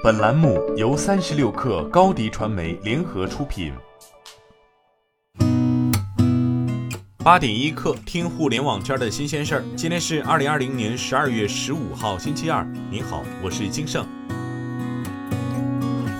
本栏目由三十六氪高低传媒联合出品。八点一刻，听互联网圈的新鲜事儿。今天是二零二零年十二月十五号，星期二。您好，我是金盛。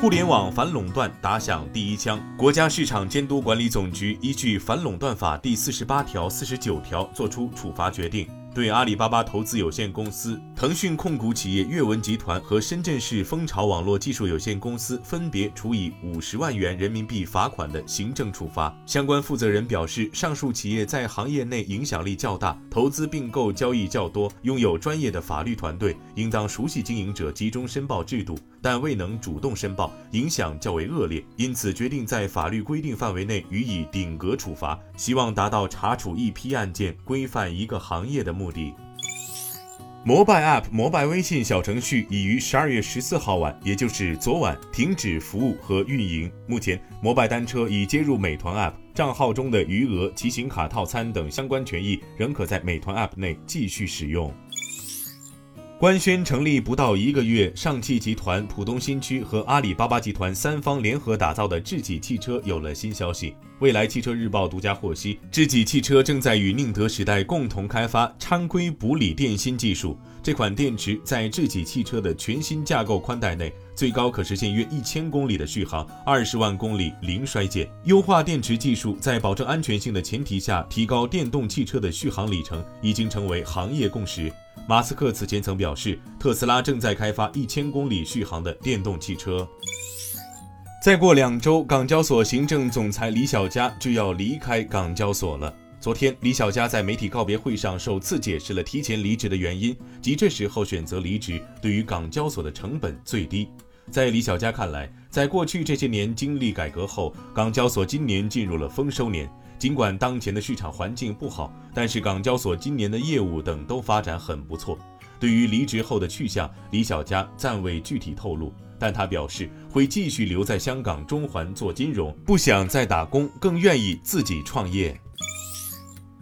互联网反垄断打响第一枪。国家市场监督管理总局依据《反垄断法》第四十八条、四十九条作出处罚决定。对阿里巴巴投资有限公司、腾讯控股企业阅文集团和深圳市蜂巢网络技术有限公司分别处以五十万元人民币罚款的行政处罚。相关负责人表示，上述企业在行业内影响力较大，投资并购交易较多，拥有专业的法律团队，应当熟悉经营者集中申报制度，但未能主动申报，影响较为恶劣，因此决定在法律规定范围内予以顶格处罚，希望达到查处一批案件、规范一个行业的目。目的。摩拜 App 摩拜微信小程序已于十二月十四号晚，也就是昨晚停止服务和运营。目前，摩拜单车已接入美团 App，账号中的余额、骑行卡套餐等相关权益仍可在美团 App 内继续使用。官宣成立不到一个月，上汽集团浦东新区和阿里巴巴集团三方联合打造的智己汽车有了新消息。未来汽车日报独家获悉，智己汽车正在与宁德时代共同开发掺硅补锂电芯技术。这款电池在智己汽车的全新架构宽带内，最高可实现约一千公里的续航，二十万公里零衰减。优化电池技术，在保证安全性的前提下，提高电动汽车的续航里程，已经成为行业共识。马斯克此前曾表示，特斯拉正在开发一千公里续航的电动汽车。再过两周，港交所行政总裁李小加就要离开港交所了。昨天，李小加在媒体告别会上首次解释了提前离职的原因，即这时候选择离职对于港交所的成本最低。在李小加看来，在过去这些年经历改革后，港交所今年进入了丰收年。尽管当前的市场环境不好，但是港交所今年的业务等都发展很不错。对于离职后的去向，李小加暂未具体透露，但他表示会继续留在香港中环做金融，不想再打工，更愿意自己创业。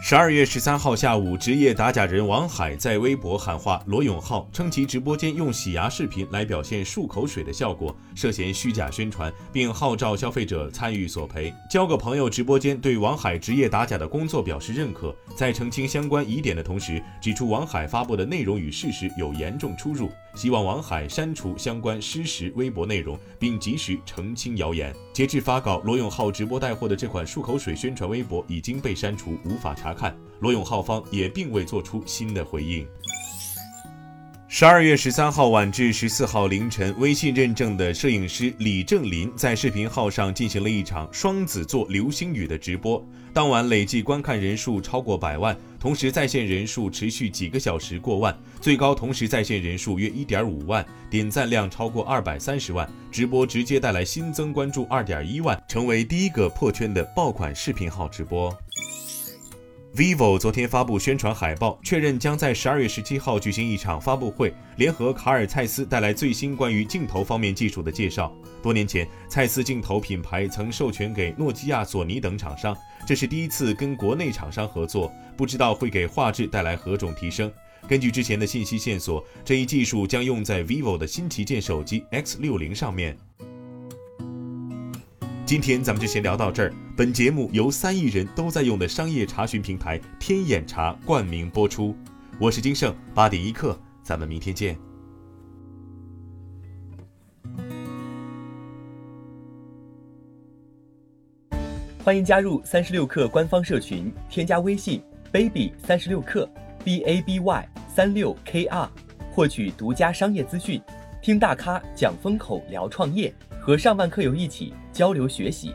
十二月十三号下午，职业打假人王海在微博喊话罗永浩，称其直播间用洗牙视频来表现漱口水的效果，涉嫌虚假宣传，并号召消费者参与索赔。交个朋友直播间对王海职业打假的工作表示认可，在澄清相关疑点的同时，指出王海发布的内容与事实有严重出入。希望王海删除相关失实微博内容，并及时澄清谣言。截至发稿，罗永浩直播带货的这款漱口水宣传微博已经被删除，无法查看。罗永浩方也并未做出新的回应。十二月十三号晚至十四号凌晨，微信认证的摄影师李正林在视频号上进行了一场双子座流星雨的直播。当晚累计观看人数超过百万，同时在线人数持续几个小时过万，最高同时在线人数约一点五万，点赞量超过二百三十万，直播直接带来新增关注二点一万，成为第一个破圈的爆款视频号直播。Vivo 昨天发布宣传海报，确认将在十二月十七号举行一场发布会，联合卡尔蔡司带来最新关于镜头方面技术的介绍。多年前，蔡司镜头品牌曾授权给诺基亚、索尼等厂商，这是第一次跟国内厂商合作，不知道会给画质带来何种提升。根据之前的信息线索，这一技术将用在 vivo 的新旗舰手机 X 六零上面。今天咱们就先聊到这儿。本节目由三亿人都在用的商业查询平台天眼查冠名播出。我是金盛，八点一刻，咱们明天见。欢迎加入三十六氪官方社群，添加微信 baby 三十六氪 b a b y 三六 k r，获取独家商业资讯，听大咖讲风口，聊创业。和上万课友一起交流学习。